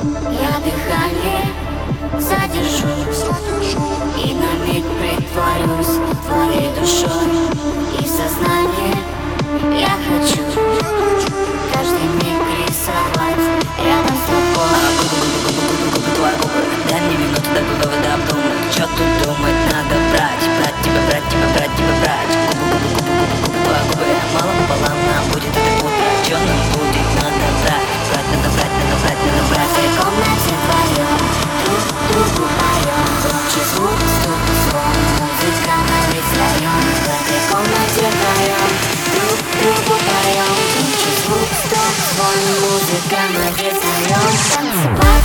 Я дыхание musica ma che fai un